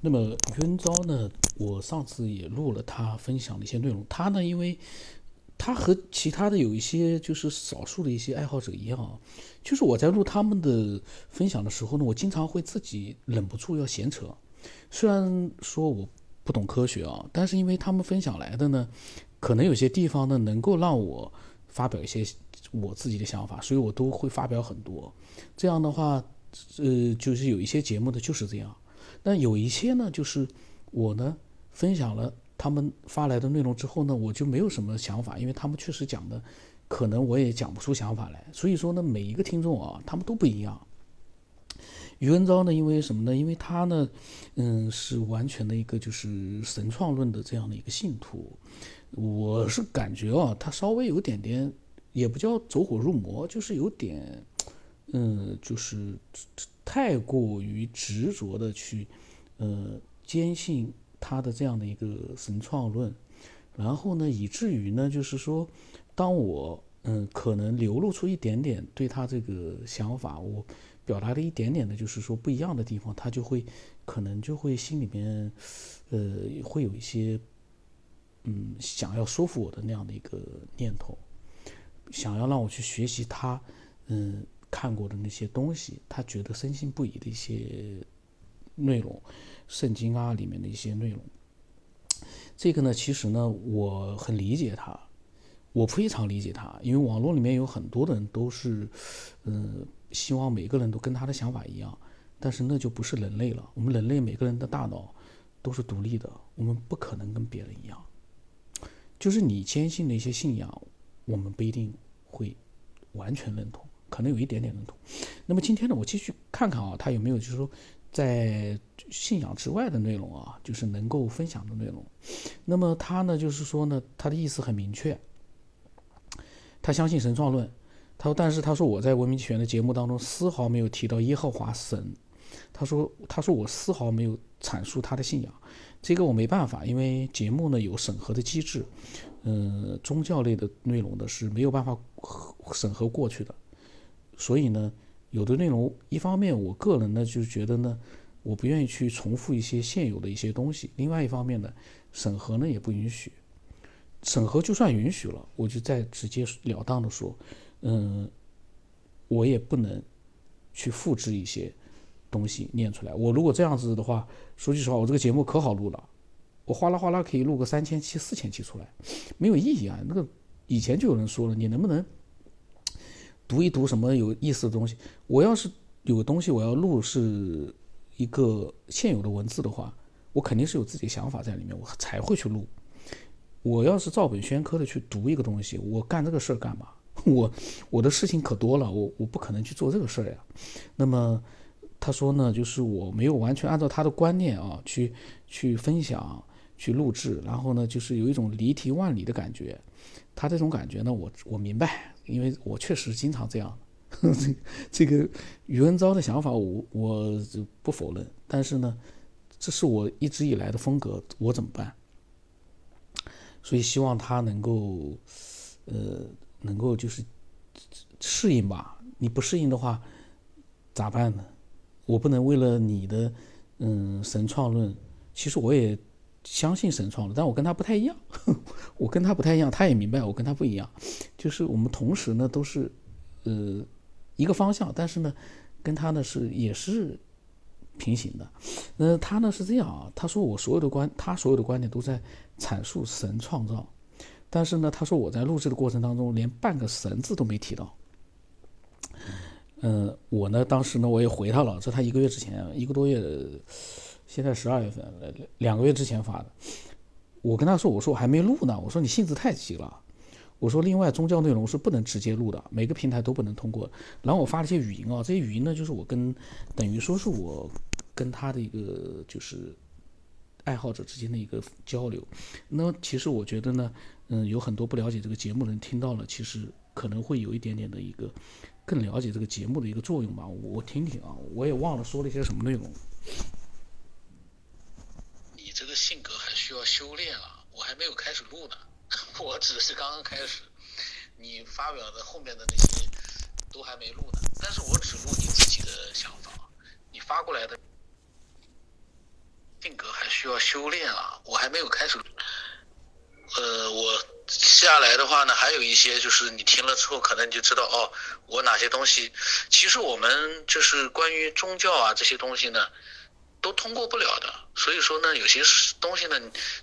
那么于文昭呢，我上次也录了他分享的一些内容。他呢，因为他和其他的有一些就是少数的一些爱好者一样，就是我在录他们的分享的时候呢，我经常会自己忍不住要闲扯。虽然说我不懂科学啊，但是因为他们分享来的呢，可能有些地方呢能够让我发表一些我自己的想法，所以我都会发表很多。这样的话，呃，就是有一些节目的就是这样。那有一些呢，就是我呢分享了他们发来的内容之后呢，我就没有什么想法，因为他们确实讲的，可能我也讲不出想法来。所以说呢，每一个听众啊，他们都不一样。余文昭呢，因为什么呢？因为他呢，嗯，是完全的一个就是神创论的这样的一个信徒。我是感觉啊，他稍微有点点，也不叫走火入魔，就是有点，嗯，就是太过于执着的去，呃，坚信他的这样的一个神创论，然后呢，以至于呢，就是说，当我嗯可能流露出一点点对他这个想法，我。表达了一点点的，就是说不一样的地方，他就会可能就会心里面，呃，会有一些，嗯，想要说服我的那样的一个念头，想要让我去学习他，嗯，看过的那些东西，他觉得深信不疑的一些内容，圣经啊里面的一些内容。这个呢，其实呢，我很理解他，我非常理解他，因为网络里面有很多的人都是，嗯。希望每个人都跟他的想法一样，但是那就不是人类了。我们人类每个人的大脑都是独立的，我们不可能跟别人一样。就是你坚信的一些信仰，我们不一定会完全认同，可能有一点点认同。那么今天呢，我继续看看啊，他有没有就是说在信仰之外的内容啊，就是能够分享的内容。那么他呢，就是说呢，他的意思很明确，他相信神创论。他说：“但是他说我在文明起源的节目当中丝毫没有提到耶和华神。他说，他说我丝毫没有阐述他的信仰，这个我没办法，因为节目呢有审核的机制，嗯，宗教类的内容呢是没有办法审核过去的。所以呢，有的内容一方面我个人呢就觉得呢，我不愿意去重复一些现有的一些东西；另外一方面呢，审核呢也不允许。审核就算允许了，我就再直截了当的说。”嗯，我也不能去复制一些东西念出来。我如果这样子的话，说句实话，我这个节目可好录了，我哗啦哗啦可以录个三千期、四千期出来，没有意义啊。那个以前就有人说了，你能不能读一读什么有意思的东西？我要是有个东西我要录是一个现有的文字的话，我肯定是有自己的想法在里面，我才会去录。我要是照本宣科的去读一个东西，我干这个事儿干嘛？我我的事情可多了，我我不可能去做这个事儿呀。那么他说呢，就是我没有完全按照他的观念啊去去分享、去录制，然后呢，就是有一种离题万里的感觉。他这种感觉呢，我我明白，因为我确实经常这样。这 这个余文昭的想法，我我不否认，但是呢，这是我一直以来的风格，我怎么办？所以希望他能够，呃。能够就是适应吧，你不适应的话咋办呢？我不能为了你的嗯神创论，其实我也相信神创的，但我跟他不太一样，我跟他不太一样，他也明白我跟他不一样，就是我们同时呢都是呃一个方向，但是呢跟他呢是也是平行的。呃，他呢是这样啊，他说我所有的观，他所有的观点都在阐述神创造。但是呢，他说我在录制的过程当中连半个神字都没提到。嗯，我呢当时呢我也回他了，这他一个月之前，一个多月，现在十二月份，两个月之前发的。我跟他说，我说我还没录呢，我说你性子太急了。我说另外宗教内容是不能直接录的，每个平台都不能通过。然后我发了一些语音啊，这些语音呢就是我跟等于说是我跟他的一个就是爱好者之间的一个交流。那其实我觉得呢。嗯，有很多不了解这个节目的人听到了，其实可能会有一点点的一个更了解这个节目的一个作用吧。我听听啊，我也忘了说了一些什么内容。这个性格还需要修炼啊，我还没有开始录呢，我只是刚刚开始。你发表的后面的那些都还没录呢，但是我只录你自己的想法，你发过来的。性格还需要修炼啊，我还没有开始。呃，我下来的话呢，还有一些就是你听了之后，可能你就知道哦，我哪些东西，其实我们就是关于宗教啊这些东西呢，都通过不了的。所以说呢，有些东西呢，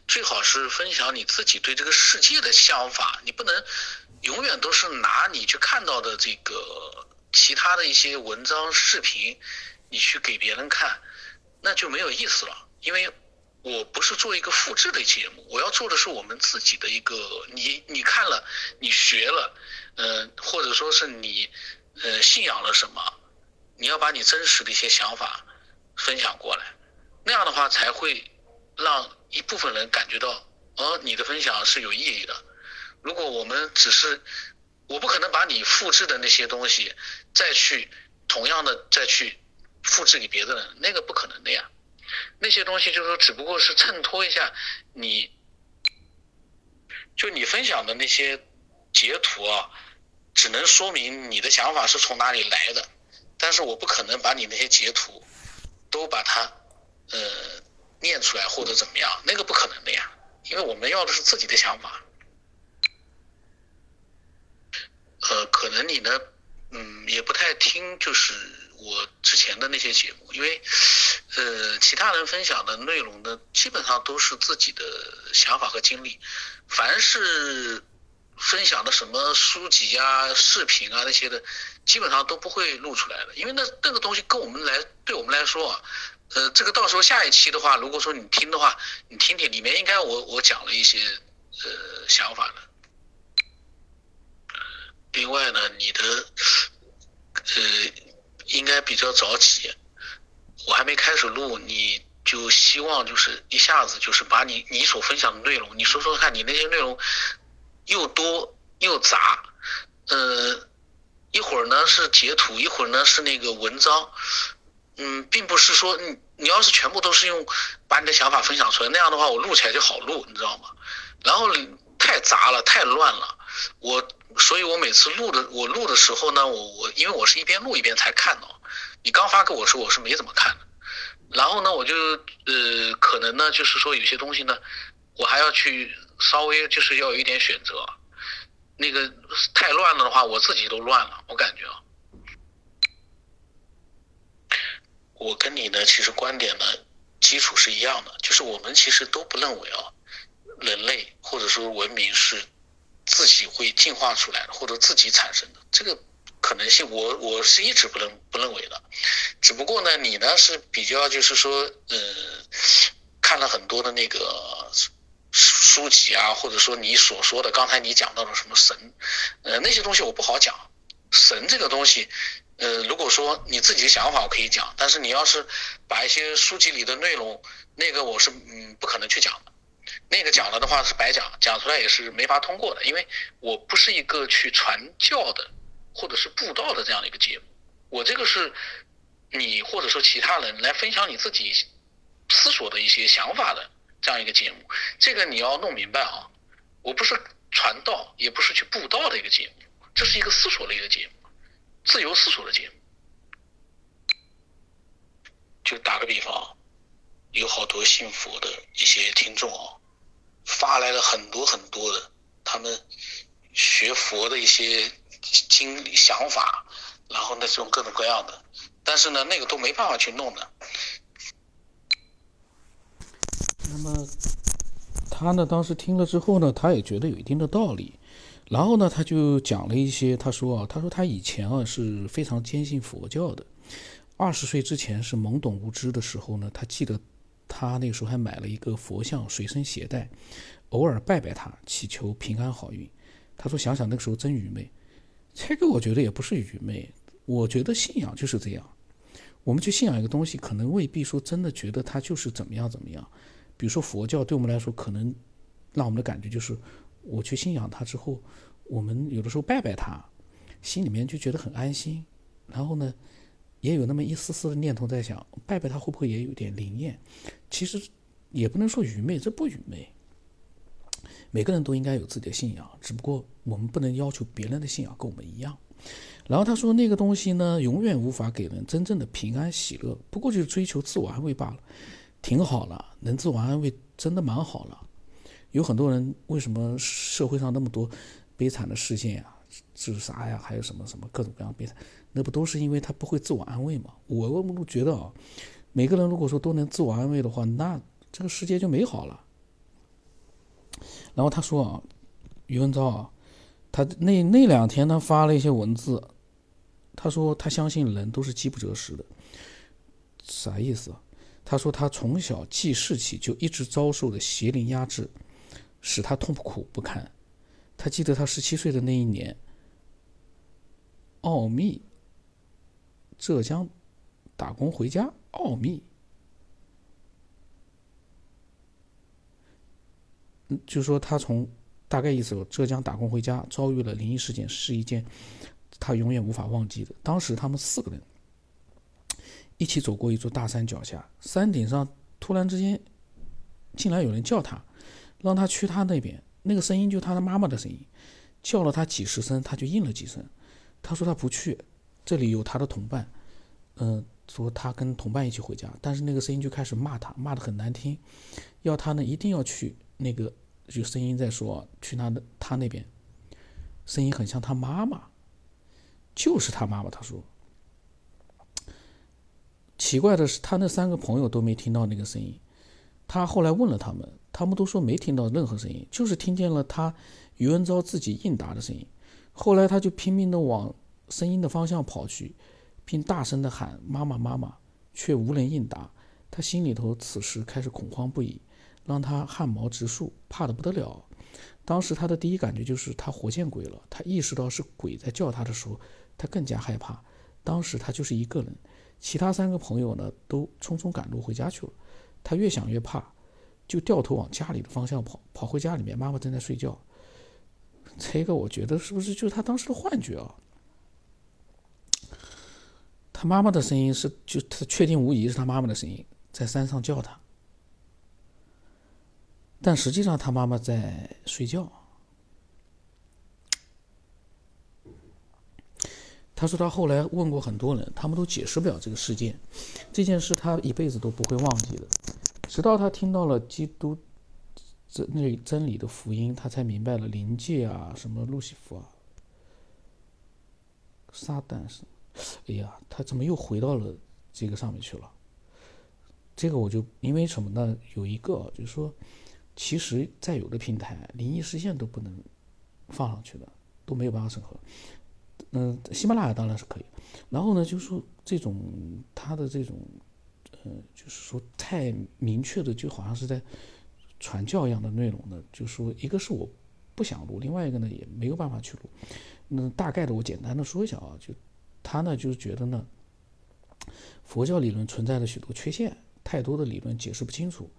最好是分享你自己对这个世界的想法，你不能永远都是拿你去看到的这个其他的一些文章、视频，你去给别人看，那就没有意思了。因为我不是做一个复制的节目，我要做的是我们自己的一个，你你看了，你学了，呃，或者说是你呃信仰了什么，你要把你真实的一些想法分享过来，那样的话才会让一部分人感觉到，哦，你的分享是有意义的。如果我们只是，我不可能把你复制的那些东西再去同样的再去复制给别的人，那个不可能的呀。那些东西就是说，只不过是衬托一下你，就你分享的那些截图啊，只能说明你的想法是从哪里来的，但是我不可能把你那些截图都把它呃念出来或者怎么样，那个不可能的呀，因为我们要的是自己的想法。呃，可能你呢，嗯，也不太听，就是我之前的那些节目，因为。呃，其他人分享的内容呢，基本上都是自己的想法和经历。凡是分享的什么书籍啊、视频啊那些的，基本上都不会录出来的，因为那那个东西跟我们来，对我们来说啊，呃，这个到时候下一期的话，如果说你听的话，你听听里面应该我我讲了一些呃想法的。另外呢，你的呃应该比较着急。我还没开始录，你就希望就是一下子就是把你你所分享的内容，你说说看你那些内容又多又杂，呃，一会儿呢是截图，一会儿呢是那个文章，嗯，并不是说你你要是全部都是用把你的想法分享出来，那样的话我录起来就好录，你知道吗？然后太杂了，太乱了，我所以我每次录的我录的时候呢，我我因为我是一边录一边才看的。你刚发给我时，我是没怎么看的，然后呢，我就呃，可能呢，就是说有些东西呢，我还要去稍微就是要有一点选择，那个太乱了的话，我自己都乱了，我感觉，我跟你呢，其实观点呢，基础是一样的，就是我们其实都不认为啊，人类或者说文明是自己会进化出来的，或者自己产生的，这个。可能性，我我是一直不认不认为的，只不过呢，你呢是比较就是说，呃，看了很多的那个书籍啊，或者说你所说的刚才你讲到的什么神，呃，那些东西我不好讲。神这个东西，呃，如果说你自己的想法我可以讲，但是你要是把一些书籍里的内容，那个我是嗯不可能去讲的，那个讲了的话是白讲，讲出来也是没法通过的，因为我不是一个去传教的。或者是布道的这样的一个节目，我这个是你或者说其他人来分享你自己思索的一些想法的这样一个节目，这个你要弄明白啊！我不是传道，也不是去布道的一个节目，这是一个思索类的节目，自由思索的节目。就打个比方，有好多信佛的一些听众啊，发来了很多很多的他们学佛的一些。经历、想法，然后那种各种各样的，但是呢，那个都没办法去弄的。那么他呢，当时听了之后呢，他也觉得有一定的道理，然后呢，他就讲了一些，他说啊，他说他以前啊是非常坚信佛教的，二十岁之前是懵懂无知的时候呢，他记得他那个时候还买了一个佛像随身携带，偶尔拜拜他，祈求平安好运。他说想想那个时候真愚昧。这个我觉得也不是愚昧，我觉得信仰就是这样。我们去信仰一个东西，可能未必说真的觉得它就是怎么样怎么样。比如说佛教，对我们来说，可能让我们的感觉就是，我去信仰它之后，我们有的时候拜拜它，心里面就觉得很安心。然后呢，也有那么一丝丝的念头在想，拜拜它会不会也有点灵验？其实也不能说愚昧，这不愚昧。每个人都应该有自己的信仰，只不过我们不能要求别人的信仰跟我们一样。然后他说，那个东西呢，永远无法给人真正的平安喜乐，不过就是追求自我安慰罢了。挺好了，能自我安慰真的蛮好了。有很多人为什么社会上那么多悲惨的事件呀，自杀呀，还有什么什么各种各样悲惨，那不都是因为他不会自我安慰吗？我我觉得啊，每个人如果说都能自我安慰的话，那这个世界就美好了。然后他说啊，余文昭啊，他那那两天他发了一些文字，他说他相信人都是饥不择食的，啥意思？他说他从小记事起就一直遭受的邪灵压制。使他痛苦不堪。他记得他十七岁的那一年，奥秘。浙江打工回家，奥秘。嗯，就说他从大概意思说，浙江打工回家，遭遇了灵异事件，是一件他永远无法忘记的。当时他们四个人一起走过一座大山脚下，山顶上突然之间，竟然有人叫他。让他去他那边，那个声音就他的妈妈的声音，叫了他几十声，他就应了几声。他说他不去，这里有他的同伴，嗯，说他跟同伴一起回家。但是那个声音就开始骂他，骂的很难听，要他呢一定要去那个，就声音在说去他的他那边，声音很像他妈妈，就是他妈妈。他说，奇怪的是，他那三个朋友都没听到那个声音。他后来问了他们。他们都说没听到任何声音，就是听见了他余文昭自己应答的声音。后来他就拼命的往声音的方向跑去，并大声的喊“妈妈，妈妈”，却无人应答。他心里头此时开始恐慌不已，让他汗毛直竖，怕得不得了。当时他的第一感觉就是他活见鬼了。他意识到是鬼在叫他的时候，他更加害怕。当时他就是一个人，其他三个朋友呢都匆匆赶路回家去了。他越想越怕。就掉头往家里的方向跑，跑回家里面，妈妈正在睡觉。这个我觉得是不是就是他当时的幻觉啊？他妈妈的声音是，就他确定无疑是他妈妈的声音，在山上叫他。但实际上他妈妈在睡觉。他说他后来问过很多人，他们都解释不了这个事件，这件事他一辈子都不会忘记的。直到他听到了基督真那真理的福音，他才明白了灵界啊，什么路西弗啊、撒旦是，哎呀，他怎么又回到了这个上面去了？这个我就因为什么呢？有一个就是说，其实在有的平台，灵异事件都不能放上去的，都没有办法审核。嗯，喜马拉雅当然是可以。然后呢，就是说这种他的这种。嗯，就是说太明确的，就好像是在传教一样的内容呢。就是说，一个是我不想录，另外一个呢也没有办法去录。那大概的我简单的说一下啊，就他呢就是觉得呢，佛教理论存在着许多缺陷，太多的理论解释不清楚，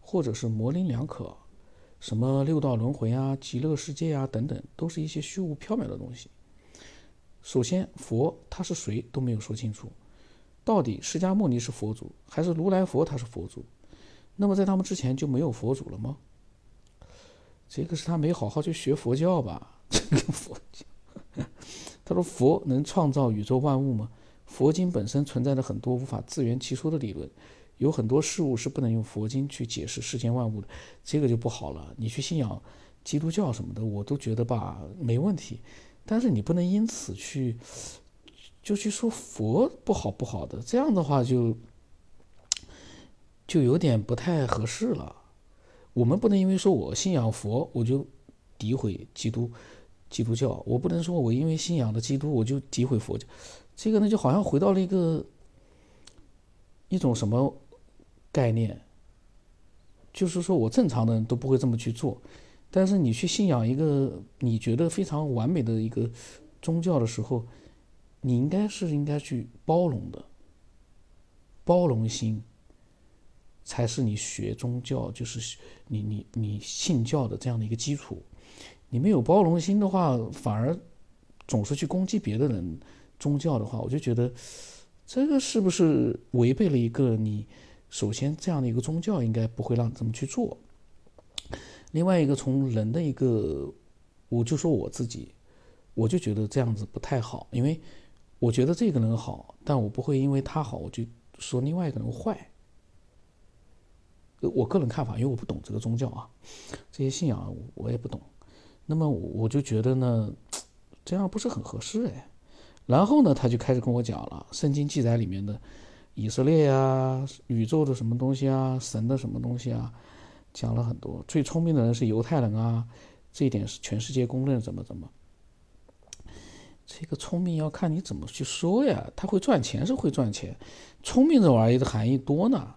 或者是模棱两可，什么六道轮回啊、极乐世界啊等等，都是一些虚无缥缈的东西。首先，佛他是谁都没有说清楚。到底释迦牟尼是佛祖还是如来佛？他是佛祖，那么在他们之前就没有佛祖了吗？这个是他没好好去学佛教吧？这个佛教，他说佛能创造宇宙万物吗？佛经本身存在着很多无法自圆其说的理论，有很多事物是不能用佛经去解释世间万物的，这个就不好了。你去信仰基督教什么的，我都觉得吧没问题，但是你不能因此去。就去说佛不好不好的，这样的话就就有点不太合适了。我们不能因为说我信仰佛，我就诋毁基督基督教；我不能说我因为信仰的基督，我就诋毁佛教。这个呢，就好像回到了一个一种什么概念，就是说我正常的人都不会这么去做，但是你去信仰一个你觉得非常完美的一个宗教的时候。你应该是应该去包容的，包容心才是你学宗教，就是你你你信教的这样的一个基础。你没有包容心的话，反而总是去攻击别的人宗教的话，我就觉得这个是不是违背了一个你首先这样的一个宗教应该不会让这么去做。另外一个从人的一个，我就说我自己，我就觉得这样子不太好，因为。我觉得这个人好，但我不会因为他好，我就说另外一个人坏。我个人看法，因为我不懂这个宗教啊，这些信仰我也不懂。那么我就觉得呢，这样不是很合适哎。然后呢，他就开始跟我讲了圣经记载里面的以色列呀、宇宙的什么东西啊、神的什么东西啊，讲了很多。最聪明的人是犹太人啊，这一点是全世界公认，怎么怎么。这个聪明要看你怎么去说呀。他会赚钱是会赚钱，聪明这玩意的含义多呢。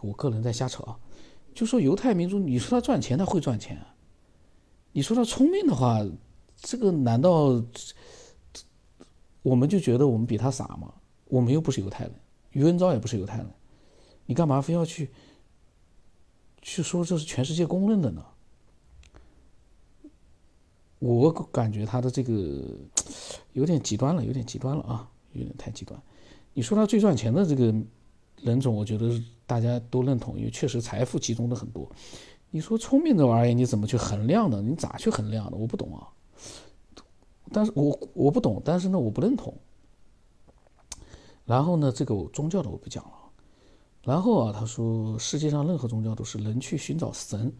我个人在瞎扯啊，就说犹太民族，你说他赚钱，他会赚钱。你说他聪明的话，这个难道我们就觉得我们比他傻吗？我们又不是犹太人，余文昭也不是犹太人，你干嘛非要去去说这是全世界公认的呢？我感觉他的这个有点极端了，有点极端了啊，有点太极端。你说他最赚钱的这个人种，我觉得大家都认同，因为确实财富集中的很多。你说聪明这玩意儿，你怎么去衡量呢？你咋去衡量的？我不懂啊。但是我我不懂，但是呢，我不认同。然后呢，这个宗教的我不讲了。然后啊，他说世界上任何宗教都是人去寻找神，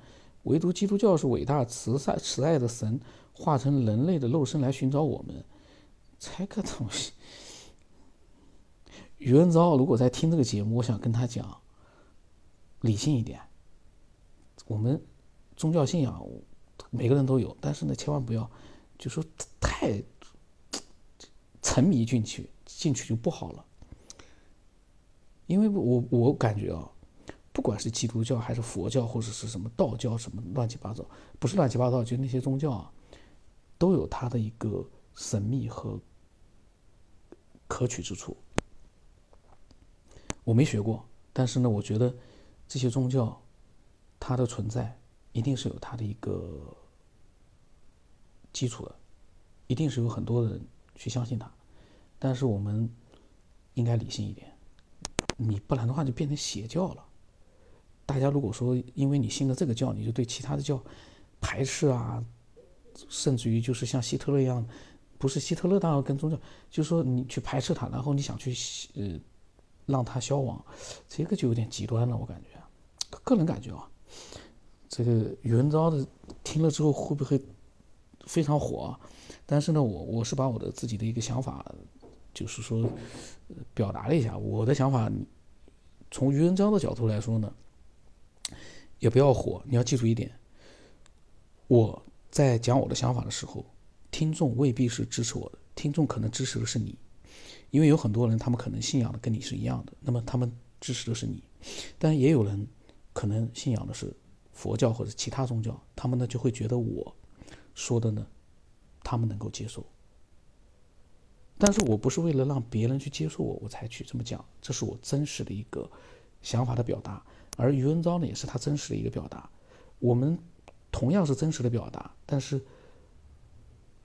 唯独基督教是伟大慈善慈爱的神化成人类的肉身来寻找我们。猜个东西！余文昭如果在听这个节目，我想跟他讲，理性一点。我们宗教信仰每个人都有，但是呢，千万不要就说太沉迷进去，进去就不好了。因为我我感觉啊，不管是基督教还是佛教或者是什么道教什么乱七八糟，不是乱七八糟，就那些宗教啊，都有它的一个神秘和可取之处。我没学过，但是呢，我觉得这些宗教。它的存在一定是有它的一个基础的，一定是有很多人去相信它，但是我们应该理性一点，你不然的话就变成邪教了。大家如果说因为你信了这个教，你就对其他的教排斥啊，甚至于就是像希特勒一样，不是希特勒当然跟宗教，就是说你去排斥他，然后你想去呃让他消亡，这个就有点极端了，我感觉，个人感觉啊。这个宇文昭的听了之后会不会非常火？但是呢，我我是把我的自己的一个想法，就是说表达了一下我的想法。从宇文章的角度来说呢，也不要火。你要记住一点，我在讲我的想法的时候，听众未必是支持我的，听众可能支持的是你，因为有很多人他们可能信仰的跟你是一样的，那么他们支持的是你，但也有人。可能信仰的是佛教或者其他宗教，他们呢就会觉得我说的呢，他们能够接受。但是我不是为了让别人去接受我，我才去这么讲，这是我真实的一个想法的表达。而余文昭呢，也是他真实的一个表达。我们同样是真实的表达，但是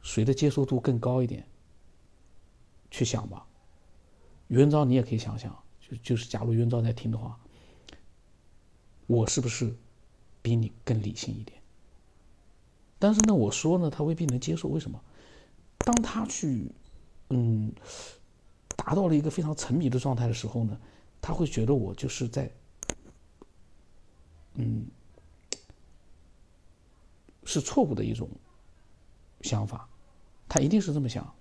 谁的接受度更高一点？去想吧。余文昭，你也可以想想，就就是假如余文昭在听的话。我是不是比你更理性一点？但是呢，我说呢，他未必能接受。为什么？当他去，嗯，达到了一个非常沉迷的状态的时候呢，他会觉得我就是在，嗯，是错误的一种想法。他一定是这么想。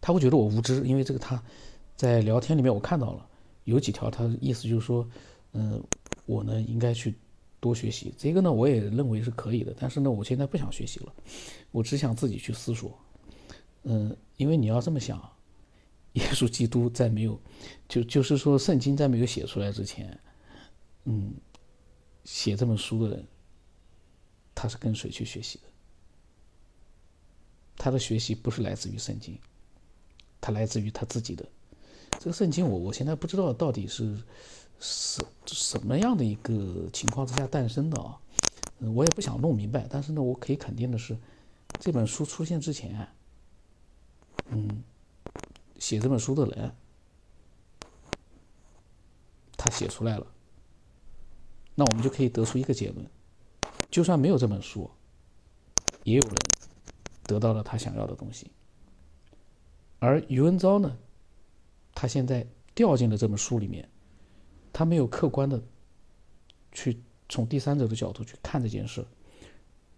他会觉得我无知，因为这个他在聊天里面我看到了有几条，他的意思就是说，嗯。我呢，应该去多学习。这个呢，我也认为是可以的。但是呢，我现在不想学习了，我只想自己去思索。嗯，因为你要这么想，耶稣基督在没有，就就是说，圣经在没有写出来之前，嗯，写这本书的人，他是跟谁去学习的？他的学习不是来自于圣经，他来自于他自己的。这个圣经，我我现在不知道到底是。什什么样的一个情况之下诞生的啊？嗯，我也不想弄明白。但是呢，我可以肯定的是，这本书出现之前，嗯，写这本书的人，他写出来了，那我们就可以得出一个结论：就算没有这本书，也有人得到了他想要的东西。而余文昭呢，他现在掉进了这本书里面。他没有客观的去从第三者的角度去看这件事，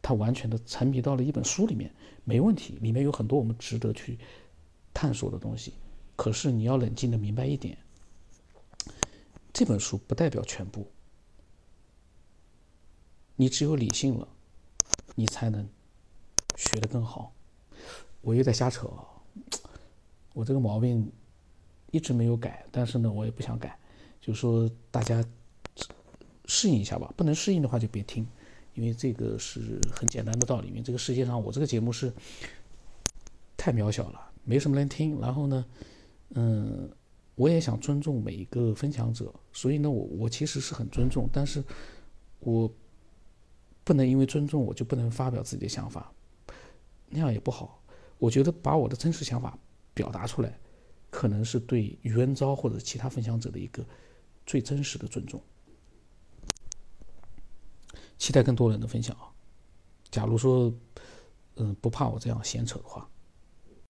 他完全的沉迷到了一本书里面，没问题，里面有很多我们值得去探索的东西。可是你要冷静的明白一点，这本书不代表全部。你只有理性了，你才能学得更好。我又在瞎扯！我这个毛病一直没有改，但是呢，我也不想改。就说大家适应一下吧，不能适应的话就别听，因为这个是很简单的道理。因为这个世界上，我这个节目是太渺小了，没什么人听。然后呢，嗯，我也想尊重每一个分享者，所以呢，我我其实是很尊重，但是我。不能因为尊重我就不能发表自己的想法，那样也不好。我觉得把我的真实想法表达出来，可能是对余文昭或者其他分享者的一个最真实的尊重。期待更多人的分享啊！假如说，嗯，不怕我这样闲扯的话。